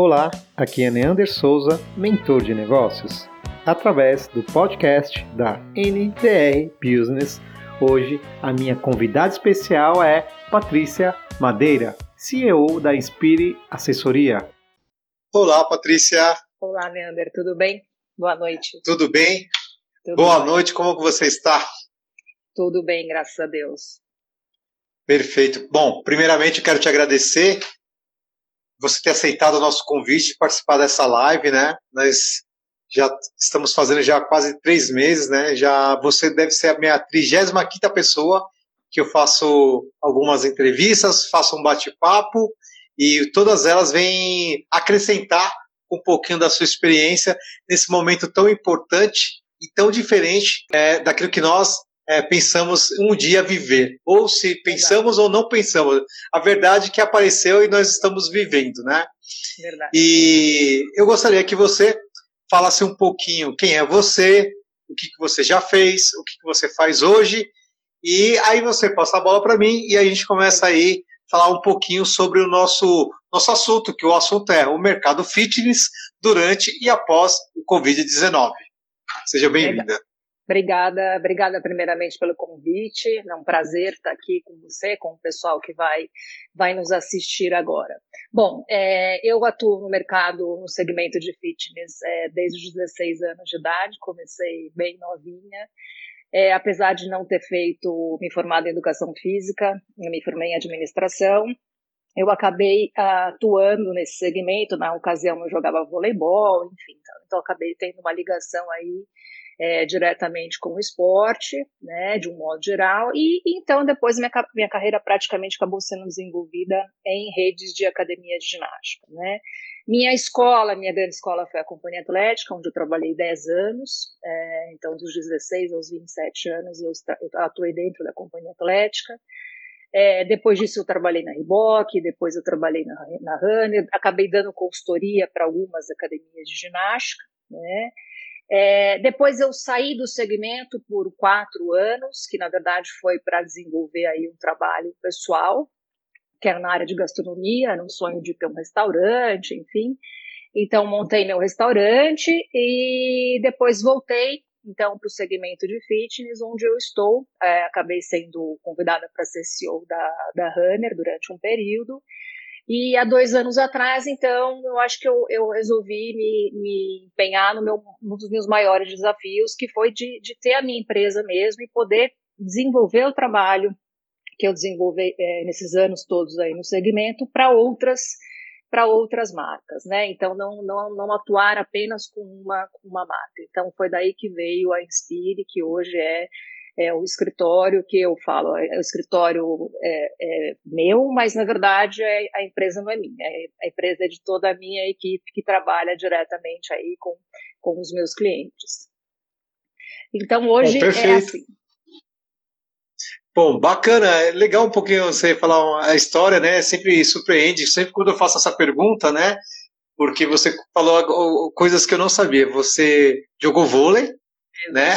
Olá, aqui é Neander Souza, mentor de negócios, através do podcast da NTR Business. Hoje a minha convidada especial é Patrícia Madeira, CEO da Inspire Assessoria. Olá, Patrícia. Olá, Neander, tudo bem? Boa noite. Tudo bem? Tudo Boa bem. noite, como você está? Tudo bem, graças a Deus. Perfeito. Bom, primeiramente quero te agradecer você ter aceitado o nosso convite de participar dessa live, né? Nós já estamos fazendo já quase três meses, né? Já você deve ser a minha 35 quinta pessoa que eu faço algumas entrevistas, faço um bate-papo e todas elas vêm acrescentar um pouquinho da sua experiência nesse momento tão importante e tão diferente é, daquilo que nós é, pensamos um dia viver. Ou se pensamos verdade. ou não pensamos. A verdade que apareceu e nós estamos vivendo, né? Verdade. E eu gostaria que você falasse um pouquinho quem é você, o que, que você já fez, o que, que você faz hoje, e aí você passa a bola para mim e a gente começa aí falar um pouquinho sobre o nosso, nosso assunto, que o assunto é o mercado fitness durante e após o Covid-19. Seja bem-vinda. Obrigada, obrigada primeiramente pelo convite. É um prazer estar aqui com você, com o pessoal que vai, vai nos assistir agora. Bom, é, eu atuo no mercado, no segmento de fitness é, desde os 16 anos de idade, comecei bem novinha. É, apesar de não ter feito, me formado em educação física, me formei em administração, eu acabei atuando nesse segmento, na ocasião eu jogava voleibol, enfim, então, então acabei tendo uma ligação aí é, diretamente com o esporte, né, de um modo geral, e então depois minha, minha carreira praticamente acabou sendo desenvolvida em redes de academia de ginástica, né. Minha escola, minha grande escola foi a Companhia Atlética, onde eu trabalhei 10 anos, é, então dos 16 aos 27 anos eu, eu atuei dentro da Companhia Atlética, é, depois disso eu trabalhei na Reebok, depois eu trabalhei na, na Runner, acabei dando consultoria para algumas academias de ginástica, né, é, depois eu saí do segmento por quatro anos, que na verdade foi para desenvolver aí um trabalho pessoal, que era na área de gastronomia, era um sonho de ter um restaurante, enfim. Então montei meu restaurante e depois voltei então para o segmento de fitness, onde eu estou. É, acabei sendo convidada para ser CEO da, da Runner durante um período. E há dois anos atrás, então, eu acho que eu, eu resolvi me, me empenhar no meu, um dos meus maiores desafios, que foi de, de ter a minha empresa mesmo e poder desenvolver o trabalho que eu desenvolvi é, nesses anos todos aí no segmento para outras para outras marcas, né? Então não, não, não atuar apenas com uma, com uma marca. Então foi daí que veio a Inspire, que hoje é é o escritório que eu falo, é o escritório é, é meu, mas na verdade é, a empresa não é minha, é, a empresa é de toda a minha equipe que trabalha diretamente aí com, com os meus clientes. Então hoje Bom, é assim. Bom, bacana, é legal um pouquinho você falar a história, né? Sempre surpreende, sempre quando eu faço essa pergunta, né? Porque você falou coisas que eu não sabia. Você jogou vôlei, né?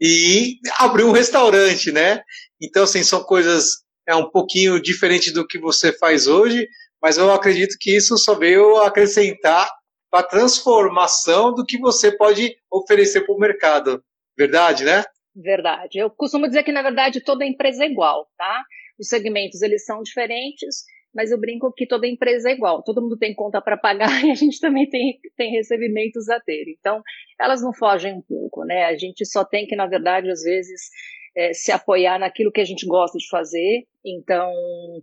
E abriu um restaurante, né? Então, assim, são coisas é um pouquinho diferente do que você faz hoje, mas eu acredito que isso só veio acrescentar para a transformação do que você pode oferecer para o mercado. Verdade, né? Verdade. Eu costumo dizer que, na verdade, toda empresa é igual, tá? Os segmentos, eles são diferentes, mas eu brinco que toda empresa é igual, todo mundo tem conta para pagar e a gente também tem, tem recebimentos a ter. Então, elas não fogem um pouco, né? A gente só tem que, na verdade, às vezes, é, se apoiar naquilo que a gente gosta de fazer. Então,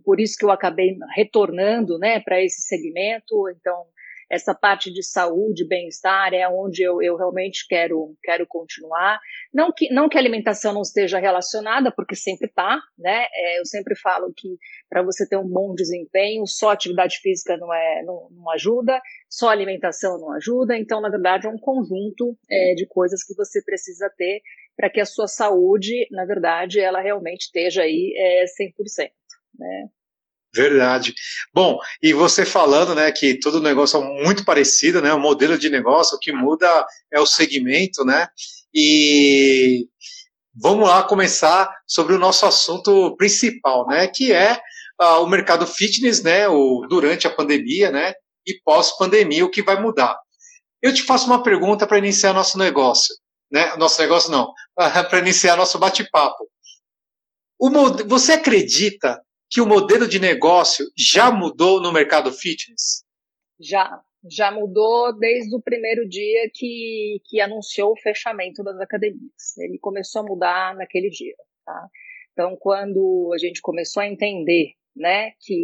por isso que eu acabei retornando, né, para esse segmento. Então, essa parte de saúde, bem-estar é onde eu, eu realmente quero, quero continuar. Não que, não que a alimentação não esteja relacionada, porque sempre está, né? É, eu sempre falo que para você ter um bom desempenho, só atividade física não, é, não, não ajuda, só alimentação não ajuda, então, na verdade, é um conjunto é, de coisas que você precisa ter para que a sua saúde, na verdade, ela realmente esteja aí é, 100%. Né? Verdade. Bom, e você falando, né, que todo negócio é muito parecido, né, o modelo de negócio, o que muda é o segmento, né, e vamos lá começar sobre o nosso assunto principal, né, que é uh, o mercado fitness, né, o, durante a pandemia, né, e pós-pandemia, o que vai mudar. Eu te faço uma pergunta para iniciar nosso negócio. Né? Nosso negócio não, para iniciar nosso bate-papo. Você acredita que o modelo de negócio já mudou no mercado fitness? Já, já mudou desde o primeiro dia que, que anunciou o fechamento das academias. Ele começou a mudar naquele dia. Tá? Então, quando a gente começou a entender né, que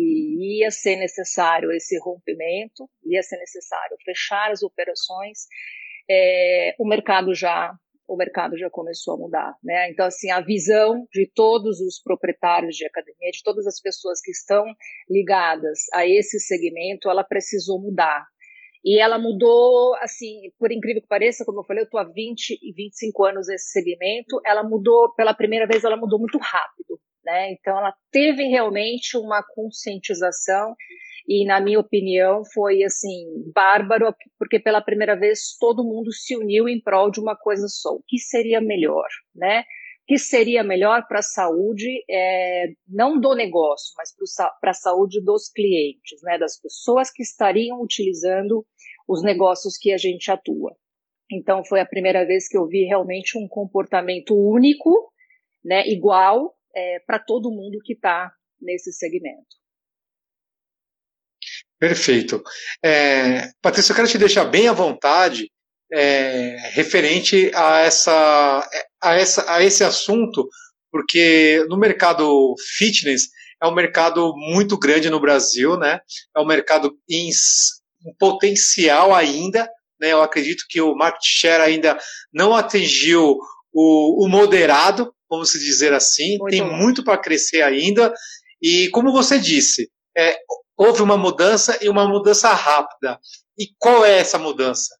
ia ser necessário esse rompimento, ia ser necessário fechar as operações, é, o mercado já o mercado já começou a mudar, né? Então assim a visão de todos os proprietários de academia, de todas as pessoas que estão ligadas a esse segmento, ela precisou mudar. E ela mudou, assim, por incrível que pareça, como eu falei, eu estou há 20 e 25 anos nesse segmento, ela mudou, pela primeira vez, ela mudou muito rápido. Né? Então, ela teve realmente uma conscientização e, na minha opinião, foi assim bárbaro, porque pela primeira vez todo mundo se uniu em prol de uma coisa só. O que seria melhor, né? O que seria melhor para a saúde, é, não do negócio, mas para a saúde dos clientes, né? Das pessoas que estariam utilizando os negócios que a gente atua. Então, foi a primeira vez que eu vi realmente um comportamento único, né? Igual é, para todo mundo que está nesse segmento. Perfeito. É, Patrícia, eu quero te deixar bem à vontade é, referente a, essa, a, essa, a esse assunto, porque no mercado fitness é um mercado muito grande no Brasil, né? É um mercado em, em potencial ainda, né? Eu acredito que o market share ainda não atingiu o, o moderado, vamos dizer assim, muito tem bom. muito para crescer ainda. E como você disse, é, houve uma mudança e uma mudança rápida. E qual é essa mudança?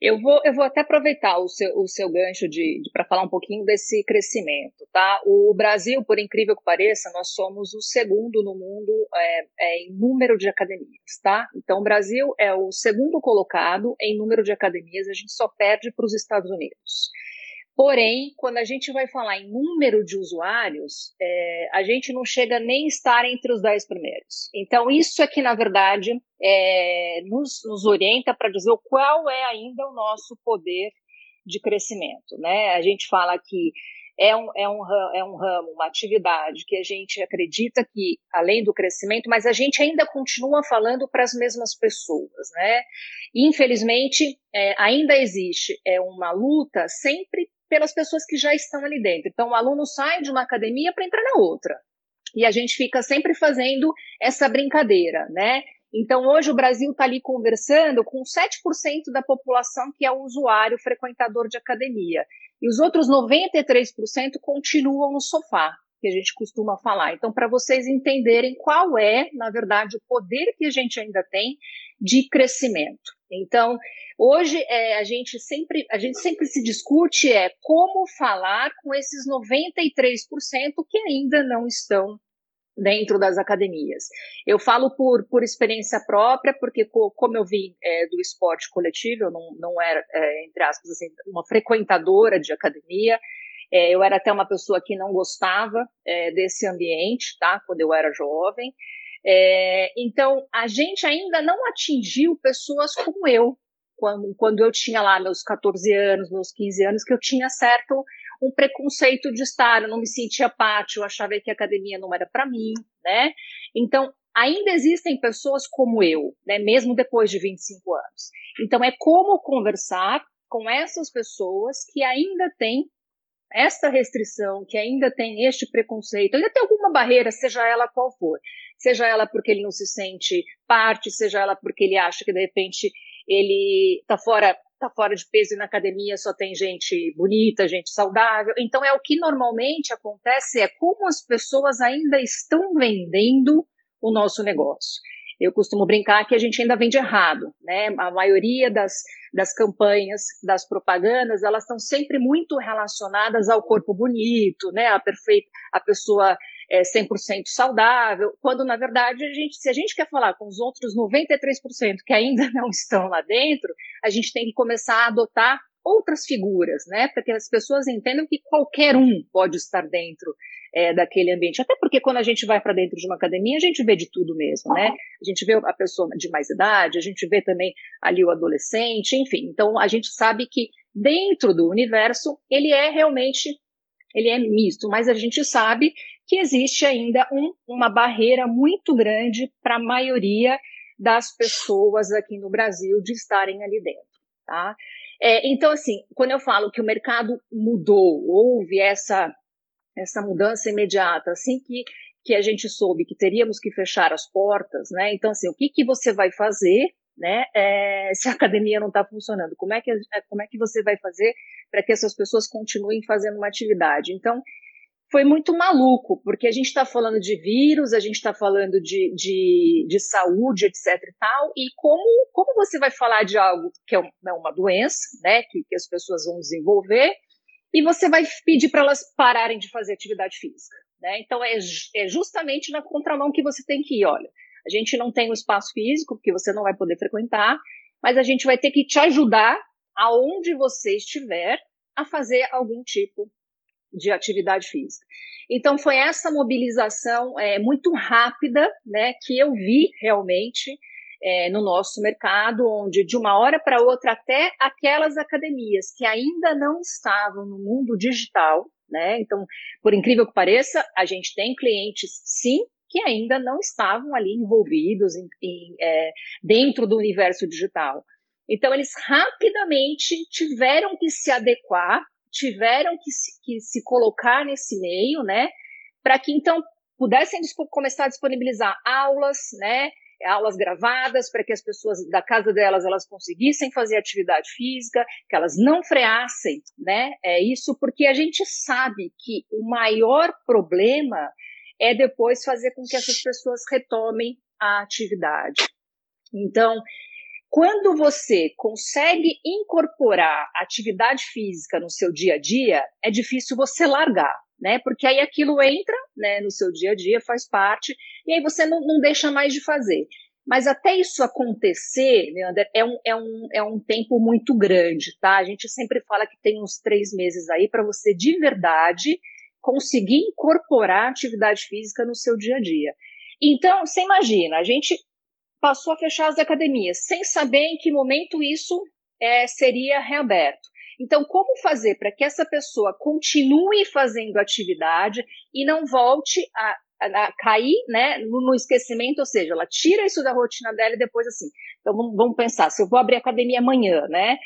Eu vou, eu vou até aproveitar o seu, o seu gancho de, de para falar um pouquinho desse crescimento, tá? O Brasil, por incrível que pareça, nós somos o segundo no mundo é, é, em número de academias, tá? Então, o Brasil é o segundo colocado em número de academias, a gente só perde para os Estados Unidos. Porém, quando a gente vai falar em número de usuários, é, a gente não chega nem a estar entre os 10 primeiros. Então, isso é que, na verdade, é, nos, nos orienta para dizer qual é ainda o nosso poder de crescimento. Né? A gente fala que é um, é, um, é um ramo, uma atividade que a gente acredita que, além do crescimento, mas a gente ainda continua falando para as mesmas pessoas, né? Infelizmente, é, ainda existe é, uma luta sempre pelas pessoas que já estão ali dentro. Então, o aluno sai de uma academia para entrar na outra. E a gente fica sempre fazendo essa brincadeira, né? Então, hoje o Brasil está ali conversando com 7% da população que é usuário frequentador de academia. E os outros 93% continuam no sofá, que a gente costuma falar. Então, para vocês entenderem qual é, na verdade, o poder que a gente ainda tem de crescimento. Então, hoje é, a gente sempre a gente sempre se discute é como falar com esses 93% que ainda não estão dentro das academias. Eu falo por, por experiência própria, porque como eu vim é, do esporte coletivo, eu não, não era, é, entre aspas, assim, uma frequentadora de academia, é, eu era até uma pessoa que não gostava é, desse ambiente, tá? Quando eu era jovem. É, então, a gente ainda não atingiu pessoas como eu, quando, quando eu tinha lá meus 14 anos, meus 15 anos, que eu tinha certo um preconceito de estar, eu não me sentia parte, eu achava que a academia não era para mim, né? Então, ainda existem pessoas como eu, né, mesmo depois de 25 anos. Então, é como conversar com essas pessoas que ainda têm esta restrição, que ainda tem este preconceito, ainda tem alguma barreira, seja ela qual for, seja ela porque ele não se sente parte, seja ela porque ele acha que de repente ele está fora tá fora de peso e na academia só tem gente bonita, gente saudável. Então é o que normalmente acontece é como as pessoas ainda estão vendendo o nosso negócio. Eu costumo brincar que a gente ainda vende errado, né? A maioria das, das campanhas, das propagandas, elas estão sempre muito relacionadas ao corpo bonito, né? A perfeita, a pessoa é 100% saudável, quando na verdade a gente, se a gente quer falar com os outros 93% que ainda não estão lá dentro, a gente tem que começar a adotar outras figuras, né? Para que as pessoas entendam que qualquer um pode estar dentro é, daquele ambiente. Até porque quando a gente vai para dentro de uma academia, a gente vê de tudo mesmo, né? A gente vê a pessoa de mais idade, a gente vê também ali o adolescente, enfim. Então a gente sabe que dentro do universo ele é realmente ele é misto, mas a gente sabe que existe ainda um, uma barreira muito grande para a maioria das pessoas aqui no Brasil de estarem ali dentro, tá? É, então, assim, quando eu falo que o mercado mudou, houve essa essa mudança imediata, assim que, que a gente soube que teríamos que fechar as portas, né? Então, assim, o que, que você vai fazer, né? É, se a academia não está funcionando, como é que como é que você vai fazer para que essas pessoas continuem fazendo uma atividade? Então, foi muito maluco, porque a gente está falando de vírus, a gente está falando de, de, de, saúde, etc e tal, e como, como você vai falar de algo que é, é uma doença, né, que, que as pessoas vão desenvolver, e você vai pedir para elas pararem de fazer atividade física. Né? Então, é, é justamente na contramão que você tem que ir. Olha, a gente não tem o espaço físico, porque você não vai poder frequentar, mas a gente vai ter que te ajudar aonde você estiver a fazer algum tipo de atividade física. Então, foi essa mobilização é, muito rápida né, que eu vi realmente é, no nosso mercado, onde de uma hora para outra, até aquelas academias que ainda não estavam no mundo digital, né? Então, por incrível que pareça, a gente tem clientes, sim, que ainda não estavam ali envolvidos em, em, é, dentro do universo digital. Então, eles rapidamente tiveram que se adequar, tiveram que se, que se colocar nesse meio, né? Para que então pudessem começar a disponibilizar aulas, né? Aulas gravadas para que as pessoas da casa delas elas conseguissem fazer atividade física, que elas não freassem, né? É isso porque a gente sabe que o maior problema é depois fazer com que essas pessoas retomem a atividade. Então, quando você consegue incorporar atividade física no seu dia a dia, é difícil você largar, né? Porque aí aquilo entra né, no seu dia a dia, faz parte, e aí você não, não deixa mais de fazer. Mas até isso acontecer, Leandro, é um, é, um, é um tempo muito grande, tá? A gente sempre fala que tem uns três meses aí para você de verdade conseguir incorporar atividade física no seu dia a dia. Então, você imagina, a gente passou a fechar as academias sem saber em que momento isso é, seria reaberto. Então, como fazer para que essa pessoa continue fazendo atividade e não volte a, a, a cair né, no, no, esquecimento, ou seja, ela tira isso da rotina dela e depois assim. Então, vamos, vamos pensar, se eu vou abrir academia amanhã, né?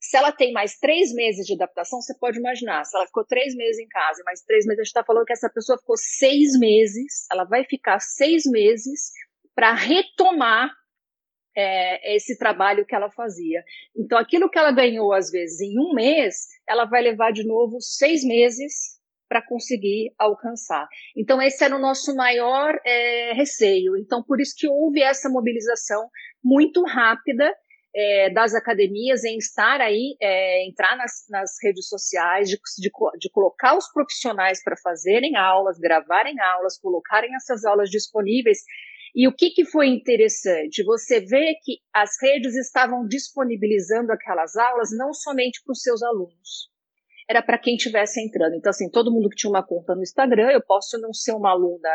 Se ela tem mais três meses de adaptação, você pode imaginar. Se ela ficou três meses em casa mais três meses, a gente está falando que essa pessoa ficou seis meses, ela vai ficar seis meses para retomar é, esse trabalho que ela fazia. Então, aquilo que ela ganhou, às vezes, em um mês, ela vai levar de novo seis meses para conseguir alcançar. Então, esse era o nosso maior é, receio. Então, por isso que houve essa mobilização muito rápida é, das academias em estar aí, é, entrar nas, nas, redes sociais, de, de, de colocar os profissionais para fazerem aulas, gravarem aulas, colocarem essas aulas disponíveis e o que, que foi interessante? Você vê que as redes estavam disponibilizando aquelas aulas não somente para os seus alunos, era para quem estivesse entrando. Então, assim, todo mundo que tinha uma conta no Instagram, eu posso não ser uma aluna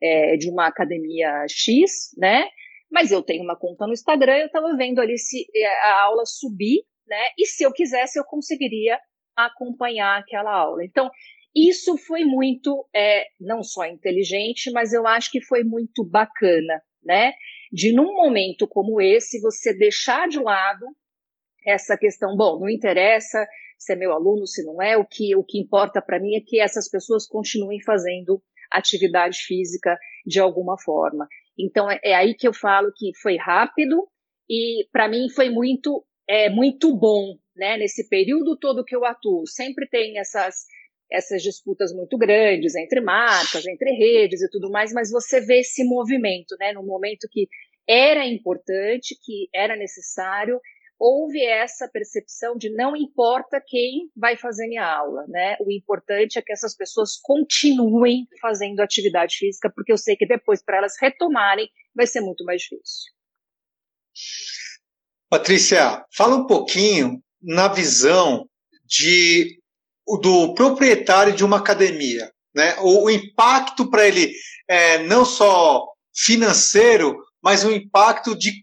é, de uma academia X, né? Mas eu tenho uma conta no Instagram, eu estava vendo ali se é, a aula subir, né? E se eu quisesse, eu conseguiria acompanhar aquela aula. Então, isso foi muito, é, não só inteligente, mas eu acho que foi muito bacana, né? De num momento como esse, você deixar de lado essa questão, bom, não interessa se é meu aluno, se não é, o que, o que importa para mim é que essas pessoas continuem fazendo atividade física de alguma forma. Então é, é aí que eu falo que foi rápido e para mim foi muito é muito bom, né? Nesse período todo que eu atuo, sempre tem essas essas disputas muito grandes entre marcas, entre redes e tudo mais, mas você vê esse movimento, né? No momento que era importante, que era necessário, houve essa percepção de não importa quem vai fazer minha aula, né? O importante é que essas pessoas continuem fazendo atividade física, porque eu sei que depois, para elas retomarem, vai ser muito mais difícil. Patrícia, fala um pouquinho na visão de do proprietário de uma academia, né? O, o impacto para ele é, não só financeiro, mas um impacto de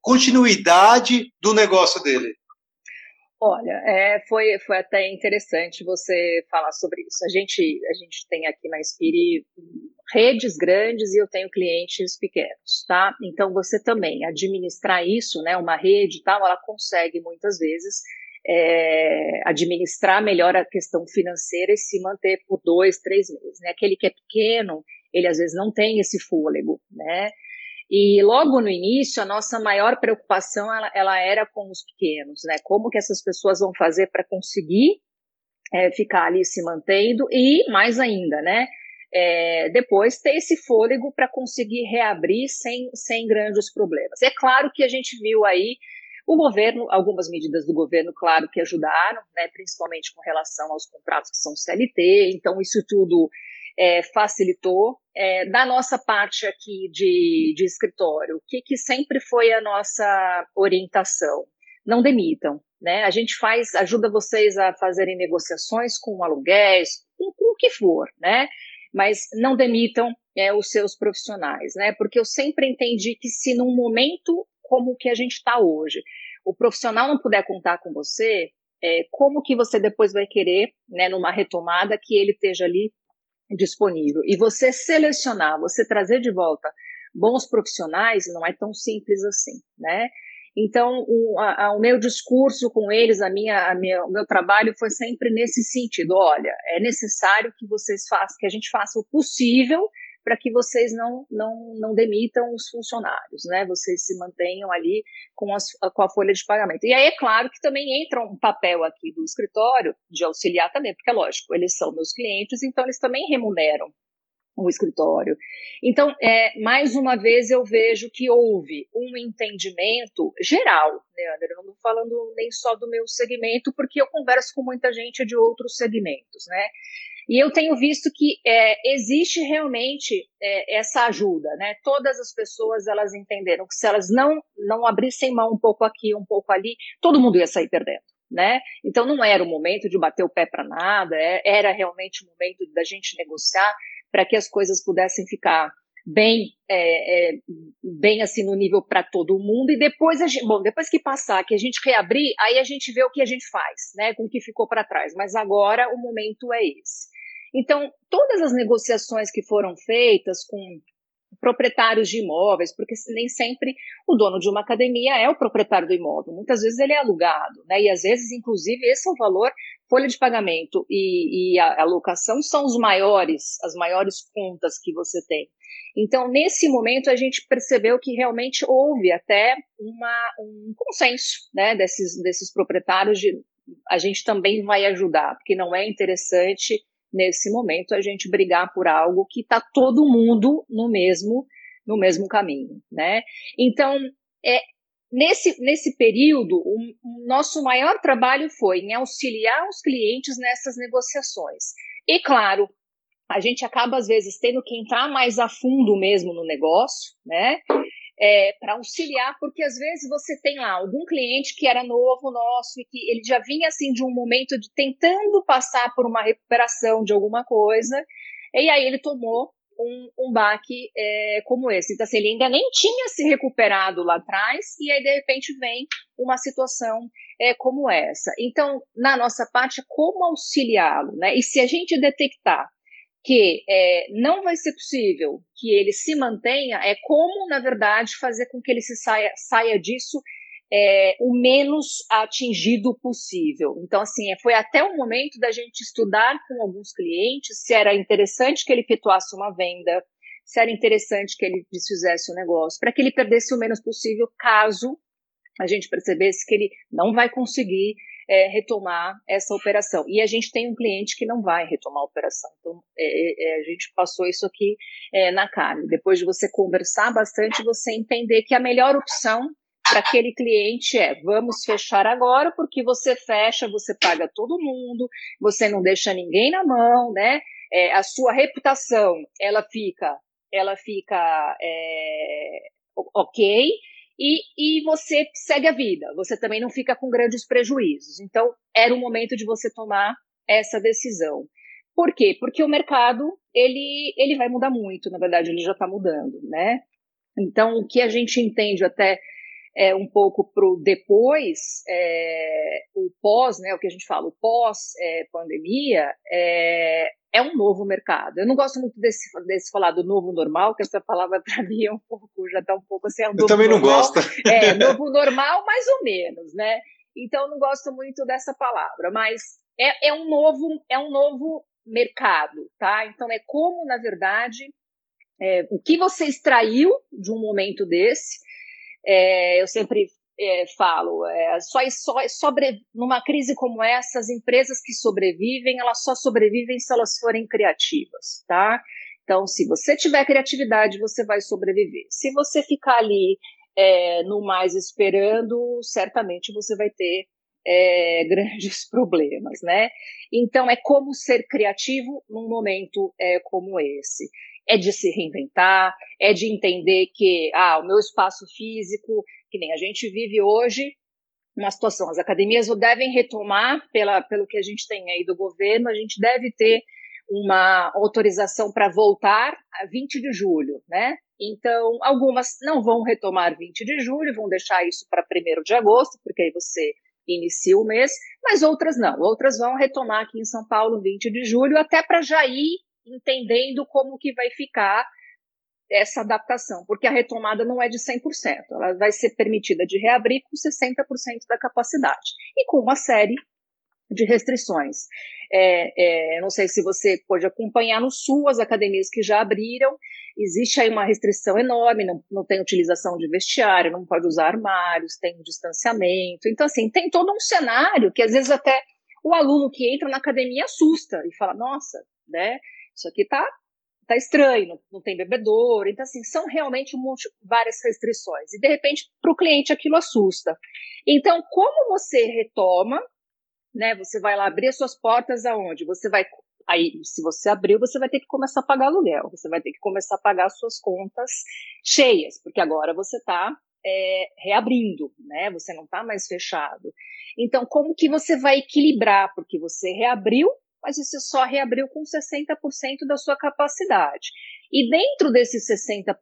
continuidade do negócio dele. Olha, é, foi, foi até interessante você falar sobre isso. A gente, a gente tem aqui na Inspire redes grandes e eu tenho clientes pequenos, tá? Então você também administrar isso, né? Uma rede e tal, ela consegue muitas vezes é, administrar melhor a questão financeira e se manter por dois, três meses. Né? Aquele que é pequeno, ele às vezes não tem esse fôlego, né? E logo no início, a nossa maior preocupação ela, ela era com os pequenos, né? Como que essas pessoas vão fazer para conseguir é, ficar ali se mantendo e mais ainda, né? É, depois ter esse fôlego para conseguir reabrir sem, sem grandes problemas. É claro que a gente viu aí o governo, algumas medidas do governo, claro que ajudaram, né, principalmente com relação aos contratos que são CLT, então isso tudo é, facilitou. É, da nossa parte aqui de, de escritório, o que, que sempre foi a nossa orientação? Não demitam, né? A gente faz, ajuda vocês a fazerem negociações com aluguéis, com, com o que for, né? Mas não demitam é, os seus profissionais, né? Porque eu sempre entendi que se num momento como que a gente está hoje, o profissional não puder contar com você, é, como que você depois vai querer, né, numa retomada, que ele esteja ali disponível. E você selecionar, você trazer de volta bons profissionais não é tão simples assim, né? Então, o, a, o meu discurso com eles, a minha, a minha, o meu trabalho foi sempre nesse sentido. Olha, é necessário que vocês façam, que a gente faça o possível para que vocês não, não, não demitam os funcionários, né? Vocês se mantenham ali com, as, com a folha de pagamento. E aí é claro que também entra um papel aqui do escritório de auxiliar também, porque é lógico, eles são meus clientes, então eles também remuneram o escritório. Então, é, mais uma vez eu vejo que houve um entendimento geral, Leandro, eu não estou falando nem só do meu segmento, porque eu converso com muita gente de outros segmentos, né? E eu tenho visto que é, existe realmente é, essa ajuda, né? Todas as pessoas elas entenderam que se elas não não abrissem mão um pouco aqui, um pouco ali, todo mundo ia sair perdendo. Né? Então não era o momento de bater o pé para nada, é, era realmente o momento da gente negociar para que as coisas pudessem ficar bem é, é, bem assim no nível para todo mundo. E depois gente, bom depois que passar que a gente reabrir aí a gente vê o que a gente faz né com o que ficou para trás. Mas agora o momento é esse. Então todas as negociações que foram feitas com proprietários de imóveis, porque nem sempre o dono de uma academia é o proprietário do imóvel. Muitas vezes ele é alugado, né? E às vezes, inclusive, esse é o valor, folha de pagamento e, e a alocação são os maiores, as maiores contas que você tem. Então, nesse momento, a gente percebeu que realmente houve até uma, um consenso né, desses, desses proprietários de a gente também vai ajudar, porque não é interessante nesse momento a gente brigar por algo que está todo mundo no mesmo no mesmo caminho, né? Então, é, nesse, nesse período, o, o nosso maior trabalho foi em auxiliar os clientes nessas negociações. E, claro, a gente acaba, às vezes, tendo que entrar mais a fundo mesmo no negócio, né? É, para auxiliar, porque às vezes você tem lá algum cliente que era novo nosso e que ele já vinha assim de um momento de tentando passar por uma recuperação de alguma coisa, e aí ele tomou um, um baque é, como esse. Então, assim, ele ainda nem tinha se recuperado lá atrás, e aí, de repente, vem uma situação é, como essa. Então, na nossa parte, como auxiliá-lo, né? E se a gente detectar que é, não vai ser possível que ele se mantenha, é como, na verdade, fazer com que ele se saia, saia disso é, o menos atingido possível. Então, assim, é, foi até o momento da gente estudar com alguns clientes se era interessante que ele efetuasse uma venda, se era interessante que ele desfizesse o negócio, para que ele perdesse o menos possível caso a gente percebesse que ele não vai conseguir é, retomar essa operação. E a gente tem um cliente que não vai retomar a operação. Então, é, é, a gente passou isso aqui é, na carne. Depois de você conversar bastante, você entender que a melhor opção para aquele cliente é vamos fechar agora, porque você fecha, você paga todo mundo, você não deixa ninguém na mão, né? É, a sua reputação ela fica ela fica é, ok e, e você segue a vida, você também não fica com grandes prejuízos. Então, era o momento de você tomar essa decisão. Por quê? Porque o mercado, ele, ele vai mudar muito, na verdade, ele já está mudando, né? Então, o que a gente entende até é, um pouco para o depois, é, o pós, né, o que a gente fala, o pós-pandemia, é, é, um novo mercado. Eu não gosto muito desse, desse falar do novo normal, que essa palavra para mim é um pouco, já está um pouco assim. É um Eu também não gosto. É, novo normal, mais ou menos, né? Então, não gosto muito dessa palavra, mas é, é, um novo, é um novo mercado, tá? Então, é como, na verdade, é, o que você extraiu de um momento desse, é, eu sempre é, falo, é, só, só sobre, numa crise como essa, as empresas que sobrevivem, elas só sobrevivem se elas forem criativas, tá? Então, se você tiver criatividade, você vai sobreviver. Se você ficar ali é, no mais esperando, certamente você vai ter é, grandes problemas, né? Então, é como ser criativo num momento é, como esse é de se reinventar, é de entender que ah, o meu espaço físico, que nem a gente vive hoje, uma situação, as academias devem retomar, pela, pelo que a gente tem aí do governo, a gente deve ter uma autorização para voltar a 20 de julho, né? Então, algumas não vão retomar 20 de julho, vão deixar isso para 1 de agosto, porque aí você inicia o mês, mas outras não. Outras vão retomar aqui em São Paulo 20 de julho, até para já ir entendendo como que vai ficar essa adaptação, porque a retomada não é de 100%, ela vai ser permitida de reabrir com 60% da capacidade e com uma série de restrições. É, é, não sei se você pode acompanhar no Sul as academias que já abriram, existe aí uma restrição enorme, não, não tem utilização de vestiário, não pode usar armários, tem um distanciamento, então assim, tem todo um cenário que às vezes até o aluno que entra na academia assusta e fala, nossa, né, isso aqui tá, tá estranho, não, tem bebedouro. Então, assim, são realmente um monte, várias restrições. E, de repente, para o cliente aquilo assusta. Então, como você retoma, né? Você vai lá abrir suas portas aonde? Você vai. Aí, se você abriu, você vai ter que começar a pagar aluguel, você vai ter que começar a pagar suas contas cheias, porque agora você está é, reabrindo, né? Você não está mais fechado. Então, como que você vai equilibrar? Porque você reabriu, mas você só reabriu com 60% da sua capacidade. E dentro desses 60%,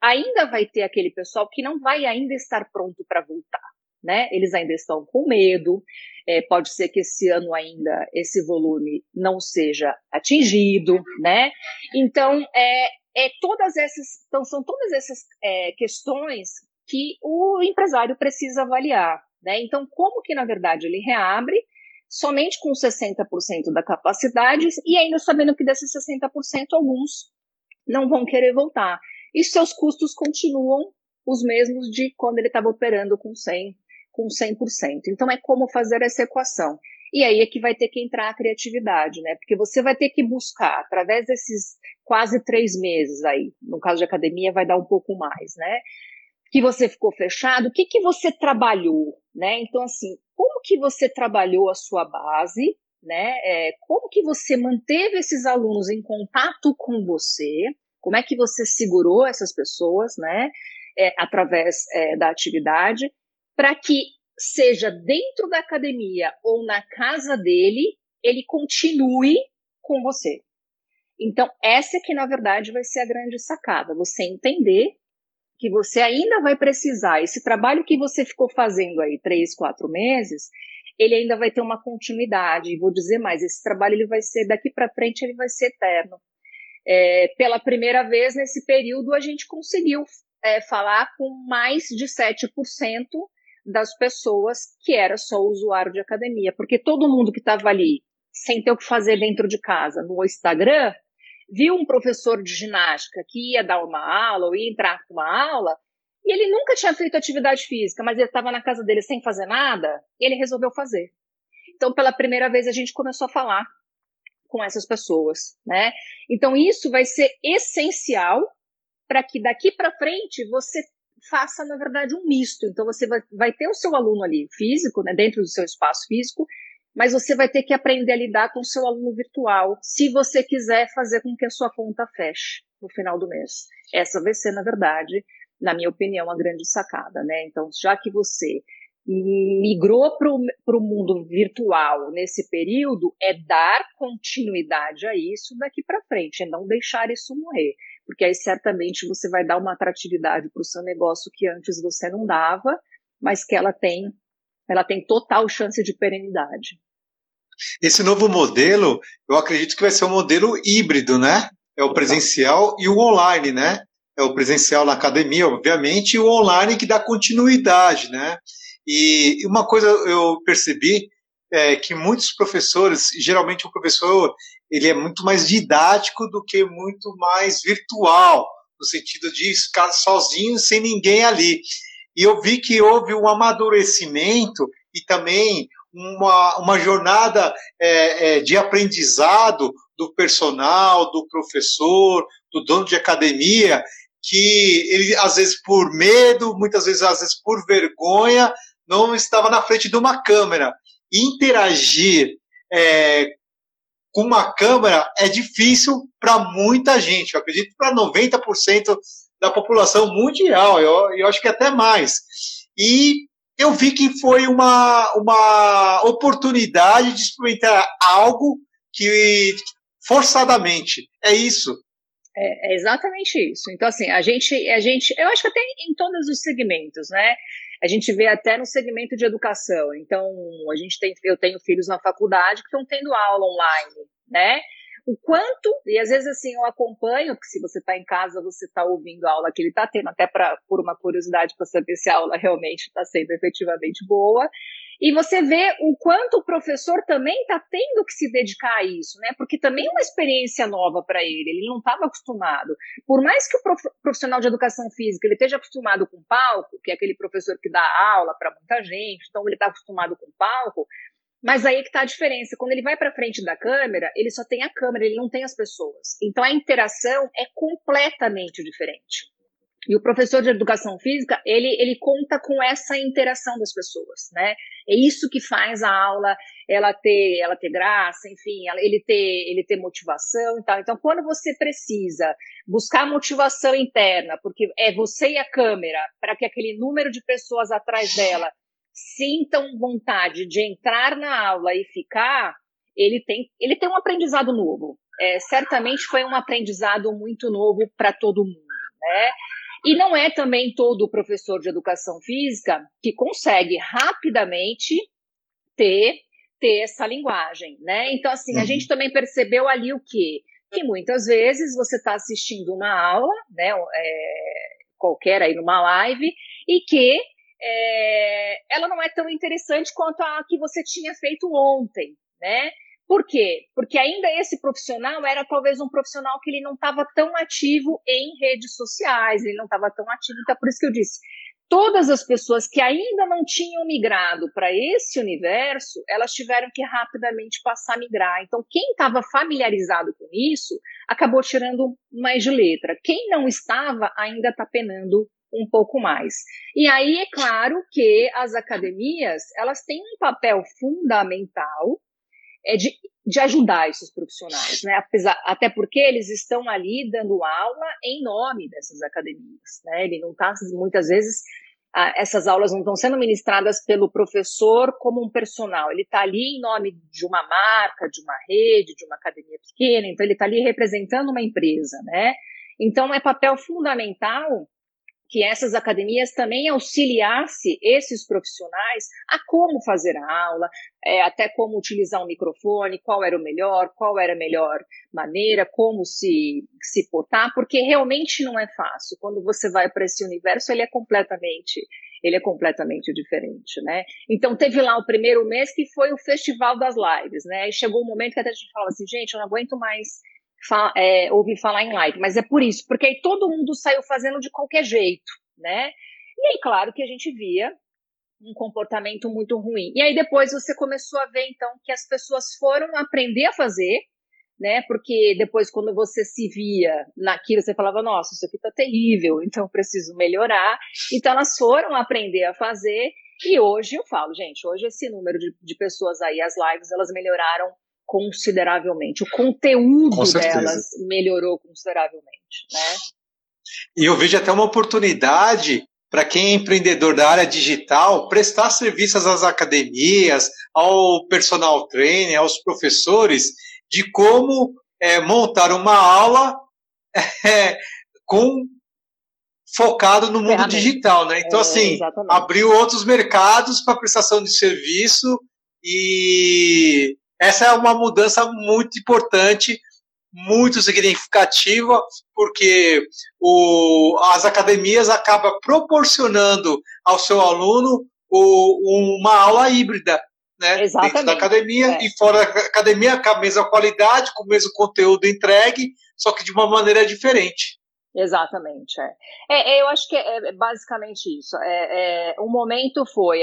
ainda vai ter aquele pessoal que não vai ainda estar pronto para voltar. Né? Eles ainda estão com medo. É, pode ser que esse ano ainda esse volume não seja atingido, né? Então, é, é todas essas, então são todas essas é, questões que o empresário precisa avaliar, né? Então, como que na verdade ele reabre somente com 60% da capacidade e ainda sabendo que desses 60% alguns não vão querer voltar. E seus custos continuam os mesmos de quando ele estava operando com 100, com 100%. Então é como fazer essa equação. E aí é que vai ter que entrar a criatividade, né? Porque você vai ter que buscar, através desses quase três meses aí, no caso de academia vai dar um pouco mais, né? Que você ficou fechado, o que, que você trabalhou, né? Então, assim, como que você trabalhou a sua base, né? É, como que você manteve esses alunos em contato com você? Como é que você segurou essas pessoas, né? É, através é, da atividade, para que seja dentro da academia ou na casa dele, ele continue com você. Então, essa que na verdade vai ser a grande sacada, você entender que você ainda vai precisar, esse trabalho que você ficou fazendo aí três, quatro meses, ele ainda vai ter uma continuidade. Vou dizer mais, esse trabalho ele vai ser daqui para frente, ele vai ser eterno. É, pela primeira vez nesse período, a gente conseguiu é, falar com mais de 7% das pessoas que era só usuário de academia, porque todo mundo que estava ali sem ter o que fazer dentro de casa no Instagram viu um professor de ginástica que ia dar uma aula ou ia entrar com uma aula, e ele nunca tinha feito atividade física, mas ele estava na casa dele sem fazer nada, e ele resolveu fazer. Então, pela primeira vez, a gente começou a falar com essas pessoas, né? Então, isso vai ser essencial para que daqui para frente você faça, na verdade, um misto. Então, você vai, ter o seu aluno ali físico, né, dentro do seu espaço físico, mas você vai ter que aprender a lidar com o seu aluno virtual, se você quiser fazer com que a sua conta feche no final do mês. Essa vai ser, na verdade, na minha opinião, a grande sacada, né? Então, já que você migrou para o mundo virtual nesse período, é dar continuidade a isso daqui para frente, é não deixar isso morrer, porque aí certamente você vai dar uma atratividade para o seu negócio que antes você não dava, mas que ela tem, ela tem total chance de perenidade. Esse novo modelo, eu acredito que vai ser um modelo híbrido, né? É o presencial e o online, né? É o presencial na academia, obviamente, e o online que dá continuidade, né? E uma coisa eu percebi é que muitos professores, geralmente o professor, ele é muito mais didático do que muito mais virtual, no sentido de ficar sozinho, sem ninguém ali. E eu vi que houve um amadurecimento e também uma, uma jornada é, é, de aprendizado do personal, do professor, do dono de academia, que ele, às vezes por medo, muitas vezes, às vezes por vergonha, não estava na frente de uma câmera. Interagir é, com uma câmera é difícil para muita gente. Eu acredito para 90% da população mundial. Eu, eu acho que até mais. E eu vi que foi uma, uma oportunidade de experimentar algo que forçadamente é isso. É, é, exatamente isso. Então, assim, a gente, a gente, eu acho que até em todos os segmentos, né? A gente vê até no segmento de educação. Então, a gente tem, eu tenho filhos na faculdade que estão tendo aula online, né? O quanto, e às vezes assim, eu acompanho, que se você está em casa, você está ouvindo a aula que ele está tendo, até pra, por uma curiosidade para saber se a aula realmente está sendo efetivamente boa. E você vê o quanto o professor também está tendo que se dedicar a isso, né? Porque também é uma experiência nova para ele, ele não estava acostumado. Por mais que o profissional de educação física ele esteja acostumado com palco, que é aquele professor que dá aula para muita gente, então ele está acostumado com palco, mas aí é que está a diferença. Quando ele vai para frente da câmera, ele só tem a câmera, ele não tem as pessoas. Então a interação é completamente diferente. E o professor de educação física, ele, ele conta com essa interação das pessoas, né? É isso que faz a aula ela ter, ela ter graça, enfim, ela, ele ter, ele ter motivação e tal. Então, quando você precisa buscar motivação interna, porque é você e a câmera, para que aquele número de pessoas atrás dela sintam vontade de entrar na aula e ficar, ele tem, ele tem um aprendizado novo. É, certamente foi um aprendizado muito novo para todo mundo, né? E não é também todo professor de educação física que consegue rapidamente ter, ter essa linguagem, né? Então, assim, uhum. a gente também percebeu ali o quê? Que muitas vezes você está assistindo uma aula, né? É, qualquer aí numa live, e que é, ela não é tão interessante quanto a que você tinha feito ontem, né? Por quê? Porque ainda esse profissional era talvez um profissional que ele não estava tão ativo em redes sociais, ele não estava tão ativo. Então, por isso que eu disse, todas as pessoas que ainda não tinham migrado para esse universo, elas tiveram que rapidamente passar a migrar. Então, quem estava familiarizado com isso acabou tirando mais de letra. Quem não estava ainda está penando um pouco mais. E aí é claro que as academias elas têm um papel fundamental é de, de ajudar esses profissionais, né? Apesar, até porque eles estão ali dando aula em nome dessas academias, né? Ele não está muitas vezes essas aulas não estão sendo ministradas pelo professor como um personal. Ele está ali em nome de uma marca, de uma rede, de uma academia pequena. Então ele está ali representando uma empresa, né? Então é papel fundamental que essas academias também auxiliasse esses profissionais a como fazer a aula, é, até como utilizar um microfone, qual era o melhor, qual era a melhor maneira, como se, se portar, porque realmente não é fácil. Quando você vai para esse universo, ele é completamente ele é completamente diferente, né? Então teve lá o primeiro mês que foi o festival das lives, né? E chegou um momento que até a gente falava assim, gente, eu não aguento mais é, ouvir falar em live, mas é por isso, porque aí todo mundo saiu fazendo de qualquer jeito, né? E aí, claro que a gente via um comportamento muito ruim. E aí depois você começou a ver, então, que as pessoas foram aprender a fazer, né? Porque depois, quando você se via naquilo, você falava, nossa, isso aqui tá terrível, então preciso melhorar. Então elas foram aprender a fazer. E hoje eu falo, gente, hoje esse número de, de pessoas aí, as lives, elas melhoraram consideravelmente. O conteúdo delas melhorou consideravelmente, né? E eu vejo até uma oportunidade para quem é empreendedor da área digital prestar serviços às academias, ao personal trainer, aos professores, de como é, montar uma aula é, com focado no mundo digital, né? Então, é, assim, abriu outros mercados para prestação de serviço e essa é uma mudança muito importante, muito significativa, porque o, as academias acabam proporcionando ao seu aluno o, uma aula híbrida, né? Exatamente. Dentro da academia é. e fora da academia com a mesma qualidade, com o mesmo conteúdo entregue, só que de uma maneira diferente. Exatamente. É. é. É, eu acho que é, é basicamente isso. É, é, o momento foi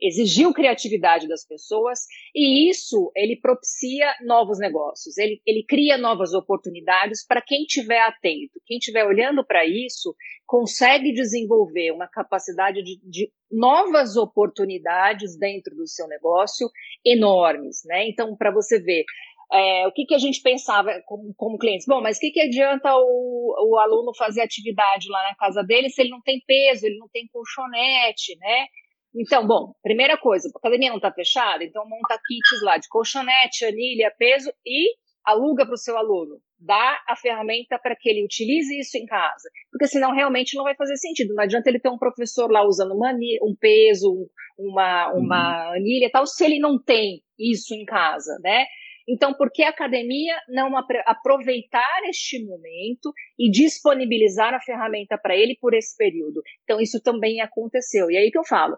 exigiu criatividade das pessoas e isso ele propicia novos negócios. Ele, ele cria novas oportunidades para quem estiver atento, quem estiver olhando para isso consegue desenvolver uma capacidade de, de novas oportunidades dentro do seu negócio enormes, né? Então, para você ver, é, o que, que a gente pensava como, como clientes? Bom, mas o que, que adianta o, o aluno fazer atividade lá na casa dele se ele não tem peso, ele não tem colchonete, né? Então, bom, primeira coisa, a academia não está fechada, então monta kits lá de colchonete, anilha, peso e aluga para o seu aluno. Dá a ferramenta para que ele utilize isso em casa. Porque senão realmente não vai fazer sentido. Não adianta ele ter um professor lá usando uma, um peso, uma, uma uhum. anilha e tal, se ele não tem isso em casa, né? Então, por que a academia não aproveitar este momento e disponibilizar a ferramenta para ele por esse período? Então, isso também aconteceu. E aí que eu falo,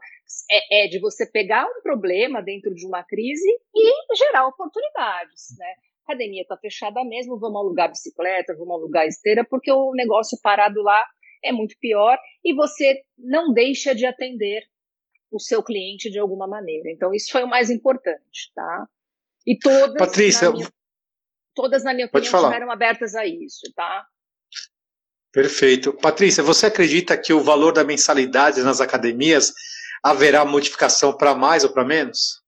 é, é de você pegar um problema dentro de uma crise e gerar oportunidades, né? A academia está fechada mesmo, vamos alugar bicicleta, vamos alugar esteira, porque o negócio parado lá é muito pior e você não deixa de atender o seu cliente de alguma maneira. Então, isso foi o mais importante, tá? E todas, Patrícia, na minha, todas, na minha opinião, estiveram abertas a isso, tá? Perfeito. Patrícia, você acredita que o valor da mensalidade nas academias haverá modificação para mais ou para menos?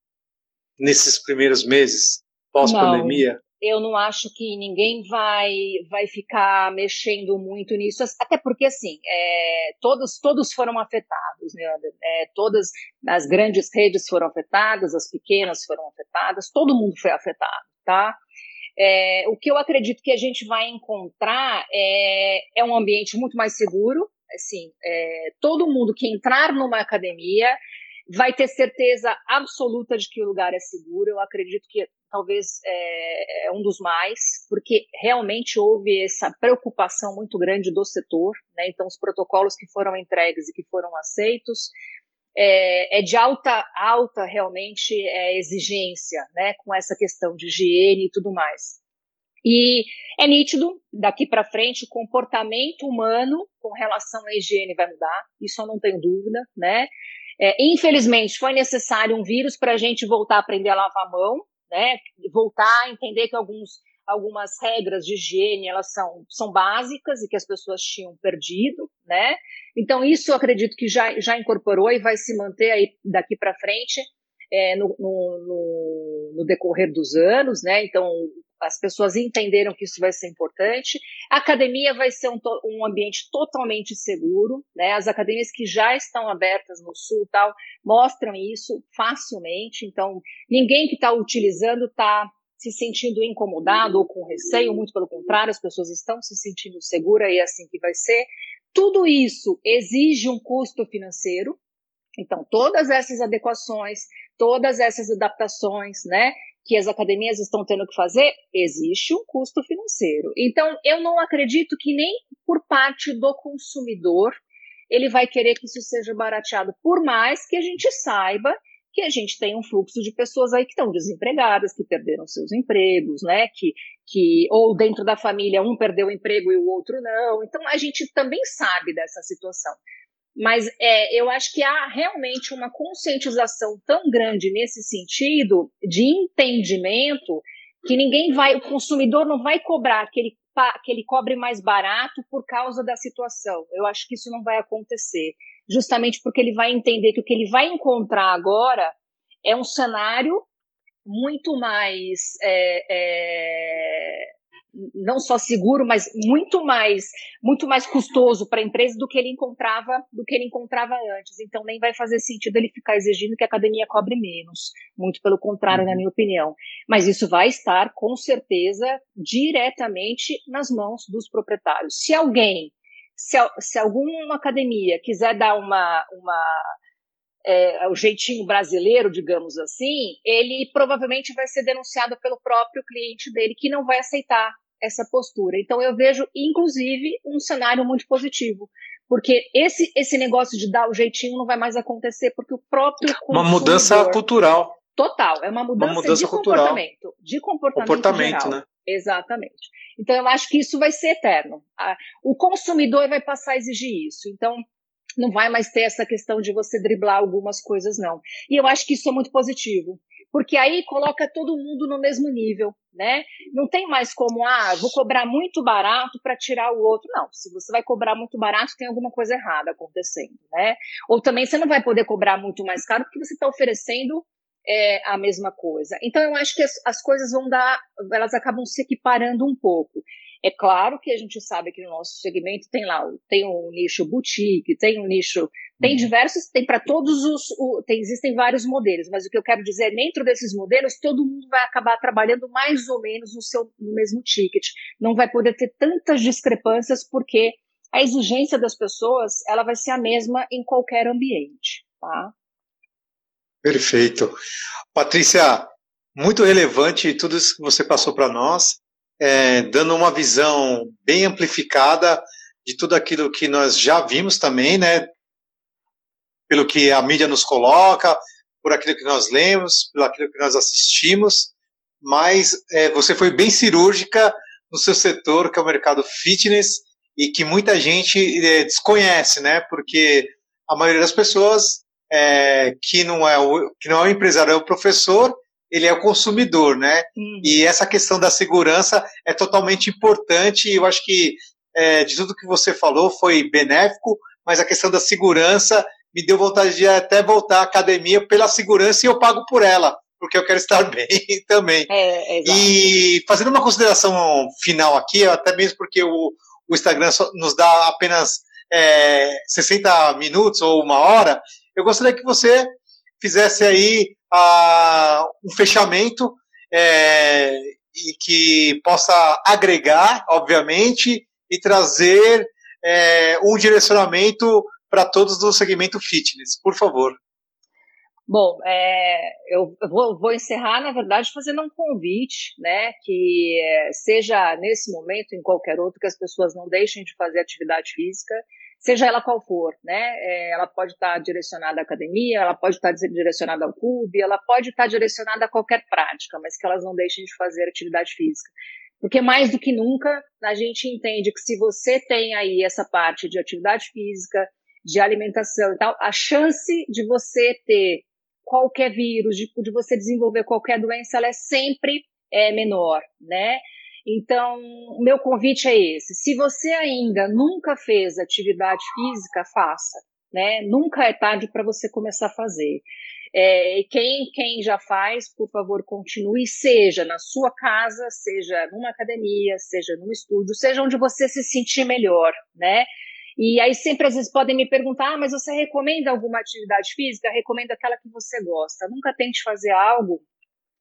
Nesses primeiros meses, pós-pandemia? Eu não acho que ninguém vai vai ficar mexendo muito nisso, até porque assim é, todos todos foram afetados, né? É, todas as grandes redes foram afetadas, as pequenas foram afetadas, todo mundo foi afetado, tá? É, o que eu acredito que a gente vai encontrar é, é um ambiente muito mais seguro, assim, é, todo mundo que entrar numa academia vai ter certeza absoluta de que o lugar é seguro. Eu acredito que talvez é, é, um dos mais, porque realmente houve essa preocupação muito grande do setor, né? Então, os protocolos que foram entregues e que foram aceitos é, é de alta, alta realmente é, exigência, né? Com essa questão de higiene e tudo mais. E é nítido, daqui para frente, o comportamento humano com relação à higiene vai mudar, isso eu não tenho dúvida, né? É, infelizmente, foi necessário um vírus para a gente voltar a aprender a lavar a mão, né? Voltar a entender que alguns, algumas regras de higiene elas são, são básicas e que as pessoas tinham perdido, né? Então, isso eu acredito que já, já incorporou e vai se manter aí daqui para frente é, no, no, no, no, decorrer dos anos, né? Então, as pessoas entenderam que isso vai ser importante. A academia vai ser um, um, ambiente totalmente seguro, né? As academias que já estão abertas no sul tal mostram isso facilmente. Então, ninguém que está utilizando está se sentindo incomodado ou com receio, muito pelo contrário, as pessoas estão se sentindo seguras e é assim que vai ser. Tudo isso exige um custo financeiro. Então, todas essas adequações, todas essas adaptações, né, que as academias estão tendo que fazer, existe um custo financeiro. Então, eu não acredito que nem por parte do consumidor ele vai querer que isso seja barateado, por mais que a gente saiba que a gente tem um fluxo de pessoas aí que estão desempregadas, que perderam seus empregos, né? Que, que ou dentro da família um perdeu o emprego e o outro não. Então a gente também sabe dessa situação. Mas é, eu acho que há realmente uma conscientização tão grande nesse sentido de entendimento que ninguém vai, o consumidor não vai cobrar que ele, que ele cobre mais barato por causa da situação. Eu acho que isso não vai acontecer, justamente porque ele vai entender que o que ele vai encontrar agora é um cenário muito mais é, é, não só seguro, mas muito mais, muito mais custoso para a empresa do que ele encontrava, do que ele encontrava antes. Então nem vai fazer sentido ele ficar exigindo que a academia cobre menos. Muito pelo contrário, na uhum. minha opinião. Mas isso vai estar com certeza diretamente nas mãos dos proprietários. Se alguém, se, se alguma academia quiser dar uma, uma é, o jeitinho brasileiro, digamos assim, ele provavelmente vai ser denunciado pelo próprio cliente dele, que não vai aceitar essa postura. Então, eu vejo, inclusive, um cenário muito positivo. Porque esse, esse negócio de dar o jeitinho não vai mais acontecer, porque o próprio. Uma mudança cultural. Total, é uma mudança, uma mudança de cultural. comportamento. De comportamento. Comportamento, geral. né? Exatamente. Então, eu acho que isso vai ser eterno. O consumidor vai passar a exigir isso. Então, não vai mais ter essa questão de você driblar algumas coisas, não. E eu acho que isso é muito positivo, porque aí coloca todo mundo no mesmo nível, né? Não tem mais como, ah, vou cobrar muito barato para tirar o outro. Não, se você vai cobrar muito barato, tem alguma coisa errada acontecendo, né? Ou também você não vai poder cobrar muito mais caro porque você está oferecendo é, a mesma coisa. Então eu acho que as, as coisas vão dar, elas acabam se equiparando um pouco. É claro que a gente sabe que no nosso segmento tem lá, tem um nicho boutique, tem um nicho, tem uhum. diversos, tem para todos os, o, tem, existem vários modelos, mas o que eu quero dizer é, dentro desses modelos, todo mundo vai acabar trabalhando mais ou menos no seu, no mesmo ticket. Não vai poder ter tantas discrepâncias porque a exigência das pessoas, ela vai ser a mesma em qualquer ambiente, tá? Perfeito. Patrícia, muito relevante tudo isso que você passou para nós é, dando uma visão bem amplificada de tudo aquilo que nós já vimos também, né? Pelo que a mídia nos coloca, por aquilo que nós lemos, pelo aquilo que nós assistimos, mas é, você foi bem cirúrgica no seu setor, que é o mercado fitness, e que muita gente é, desconhece, né? Porque a maioria das pessoas é, que não é o que não é o empresário, é o professor, ele é o consumidor, né? Uhum. E essa questão da segurança é totalmente importante. Eu acho que é, de tudo que você falou foi benéfico, mas a questão da segurança me deu vontade de até voltar à academia pela segurança e eu pago por ela, porque eu quero estar bem também. É, é e fazendo uma consideração final aqui, até mesmo porque o, o Instagram nos dá apenas é, 60 minutos ou uma hora, eu gostaria que você fizesse aí um fechamento é, e que possa agregar, obviamente, e trazer é, um direcionamento para todos do segmento fitness. Por favor. Bom, é, eu vou, vou, encerrar, na verdade, fazendo um convite, né, que é, seja nesse momento, em qualquer outro, que as pessoas não deixem de fazer atividade física, seja ela qual for, né? É, ela pode estar direcionada à academia, ela pode estar direcionada ao clube, ela pode estar direcionada a qualquer prática, mas que elas não deixem de fazer atividade física. Porque mais do que nunca, a gente entende que se você tem aí essa parte de atividade física, de alimentação e tal, a chance de você ter qualquer vírus, de, de você desenvolver qualquer doença, ela é sempre é, menor, né? Então, meu convite é esse. Se você ainda nunca fez atividade física, faça. Né? Nunca é tarde para você começar a fazer. É, quem, quem já faz, por favor, continue, seja na sua casa, seja numa academia, seja num estúdio, seja onde você se sentir melhor, né? E aí sempre às vezes podem me perguntar, ah, mas você recomenda alguma atividade física? Recomendo aquela que você gosta. Nunca tente fazer algo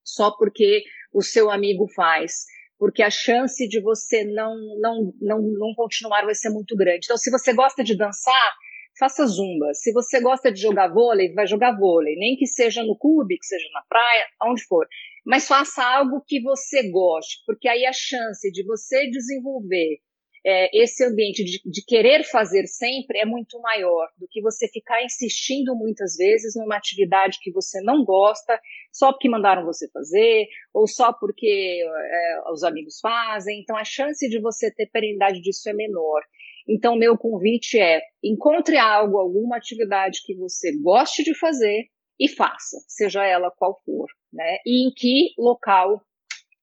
só porque o seu amigo faz porque a chance de você não, não, não, não continuar vai ser muito grande. Então, se você gosta de dançar, faça zumba. Se você gosta de jogar vôlei, vai jogar vôlei. Nem que seja no clube, que seja na praia, onde for. Mas faça algo que você goste, porque aí a chance de você desenvolver é, esse ambiente de, de, querer fazer sempre é muito maior do que você ficar insistindo muitas vezes numa atividade que você não gosta, só porque mandaram você fazer, ou só porque é, os amigos fazem. Então, a chance de você ter perenidade disso é menor. Então, meu convite é: encontre algo, alguma atividade que você goste de fazer e faça, seja ela qual for, né? E em que local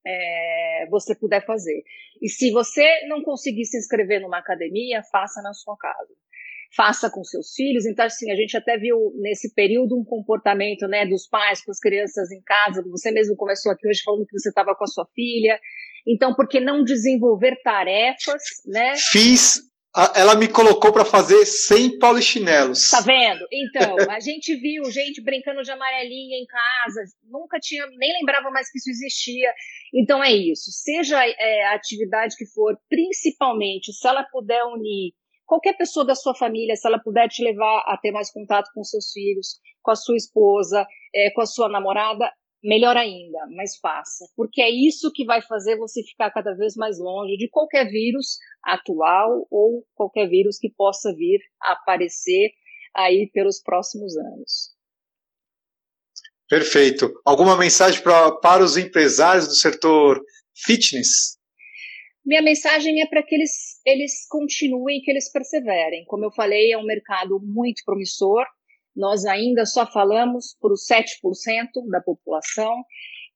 é, você puder fazer. E se você não conseguir se inscrever numa academia, faça na sua casa. Faça com seus filhos. Então, assim, a gente até viu nesse período um comportamento né, dos pais com as crianças em casa. Você mesmo começou aqui hoje falando que você estava com a sua filha. Então, por que não desenvolver tarefas, né? Fiz ela me colocou para fazer sem polichinelos. Tá vendo? Então, a gente viu gente brincando de amarelinha em casa, nunca tinha, nem lembrava mais que isso existia. Então é isso. Seja é, a atividade que for, principalmente se ela puder unir qualquer pessoa da sua família, se ela puder te levar a ter mais contato com seus filhos, com a sua esposa, é, com a sua namorada, melhor ainda, mas faça, porque é isso que vai fazer você ficar cada vez mais longe de qualquer vírus atual ou qualquer vírus que possa vir a aparecer aí pelos próximos anos. Perfeito. Alguma mensagem pra, para os empresários do setor fitness? Minha mensagem é para que eles, eles continuem, que eles perseverem. Como eu falei, é um mercado muito promissor, nós ainda só falamos para os 7% da população.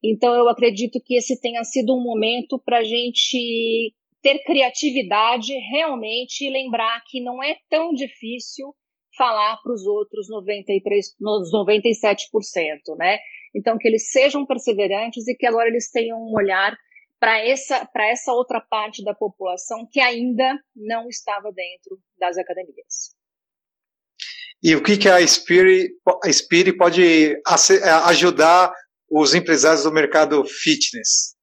Então, eu acredito que esse tenha sido um momento para a gente ter criatividade realmente e lembrar que não é tão difícil falar para os outros 93, nos 97%, né? Então, que eles sejam perseverantes e que agora eles tenham um olhar para essa, essa outra parte da população que ainda não estava dentro das academias. E o que, que a Spire, a pode ajudar os empresários do mercado fitness?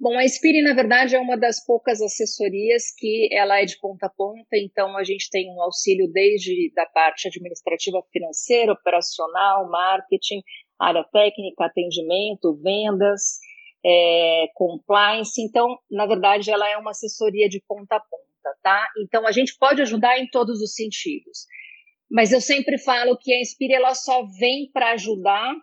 Bom, a Spire, na verdade, é uma das poucas assessorias que ela é de ponta a ponta, então a gente tem um auxílio desde da parte administrativa financeira, operacional, marketing, área técnica, atendimento, vendas, é, compliance. Então, na verdade, ela é uma assessoria de ponta a ponta, tá? Então, a gente pode ajudar em todos os sentidos. Mas eu sempre falo que a Inspire ela só vem para ajudar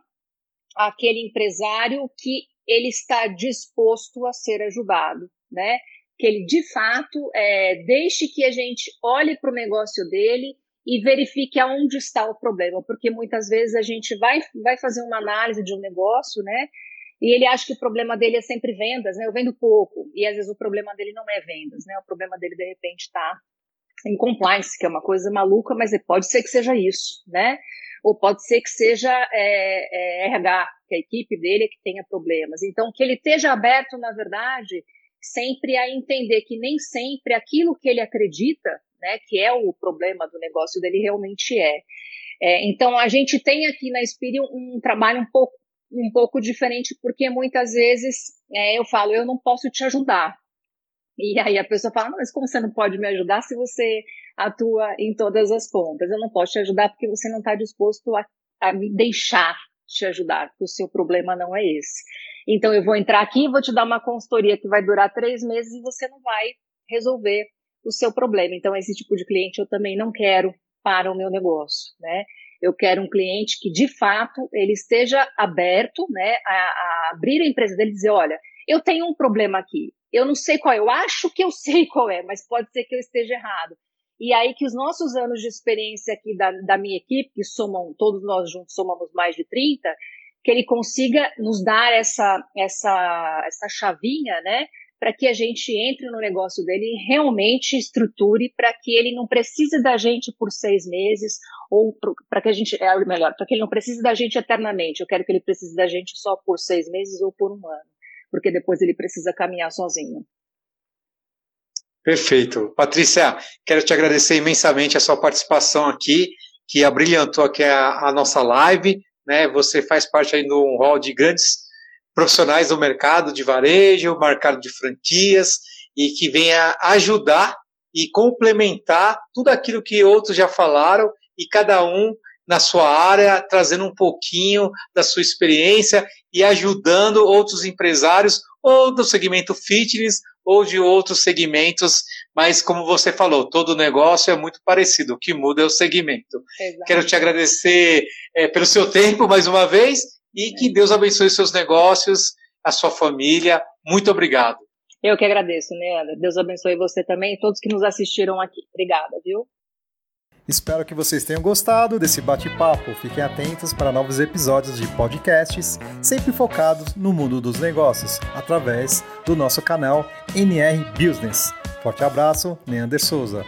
aquele empresário que ele está disposto a ser ajudado, né? Que ele de fato é, deixe que a gente olhe para o negócio dele e verifique aonde está o problema, porque muitas vezes a gente vai, vai fazer uma análise de um negócio, né? E ele acha que o problema dele é sempre vendas, né? Eu vendo pouco. E às vezes o problema dele não é vendas, né? O problema dele, de repente, está em compliance, que é uma coisa maluca, mas pode ser que seja isso, né? Ou pode ser que seja é, é, RH, que a equipe dele é que tenha problemas. Então, que ele esteja aberto, na verdade, sempre a entender que nem sempre aquilo que ele acredita, né, que é o problema do negócio dele, realmente é. é então, a gente tem aqui na Spiri um, um trabalho um pouco, um pouco diferente, porque muitas vezes é, eu falo, eu não posso te ajudar, e aí a pessoa fala, mas como você não pode me ajudar se você atua em todas as pontas? Eu não posso te ajudar porque você não está disposto a, a, me deixar te ajudar, porque o seu problema não é esse. Então eu vou entrar aqui e vou te dar uma consultoria que vai durar três meses e você não vai resolver o seu problema. Então esse tipo de cliente eu também não quero para o meu negócio, né? Eu quero um cliente que de fato ele esteja aberto, né, a, a abrir a empresa dele e dizer, olha, eu tenho um problema aqui, eu não sei qual eu acho que eu sei qual é, mas pode ser que eu esteja errado. E aí que os nossos anos de experiência aqui da, da minha equipe, que somam, todos nós juntos somamos mais de 30, que ele consiga nos dar essa, essa, essa chavinha, né, para que a gente entre no negócio dele e realmente estruture para que ele não precise da gente por seis meses, ou para que a gente, é melhor, para que ele não precise da gente eternamente. Eu quero que ele precise da gente só por seis meses ou por um ano porque depois ele precisa caminhar sozinho. Perfeito. Patrícia, quero te agradecer imensamente a sua participação aqui, que abrilhantou aqui a, a nossa live. Né? Você faz parte aí um hall de grandes profissionais do mercado de varejo, mercado de franquias, e que venha ajudar e complementar tudo aquilo que outros já falaram e cada um na sua área, trazendo um pouquinho da sua experiência e ajudando outros empresários, ou do segmento fitness, ou de outros segmentos, mas como você falou, todo negócio é muito parecido, o que muda é o segmento. Exato. Quero te agradecer é, pelo seu tempo mais uma vez e que Deus abençoe seus negócios, a sua família. Muito obrigado. Eu que agradeço, Neandra. Deus abençoe você também e todos que nos assistiram aqui. Obrigada, viu? Espero que vocês tenham gostado desse bate-papo. Fiquem atentos para novos episódios de podcasts, sempre focados no mundo dos negócios, através do nosso canal NR Business. Forte abraço, Neander Souza.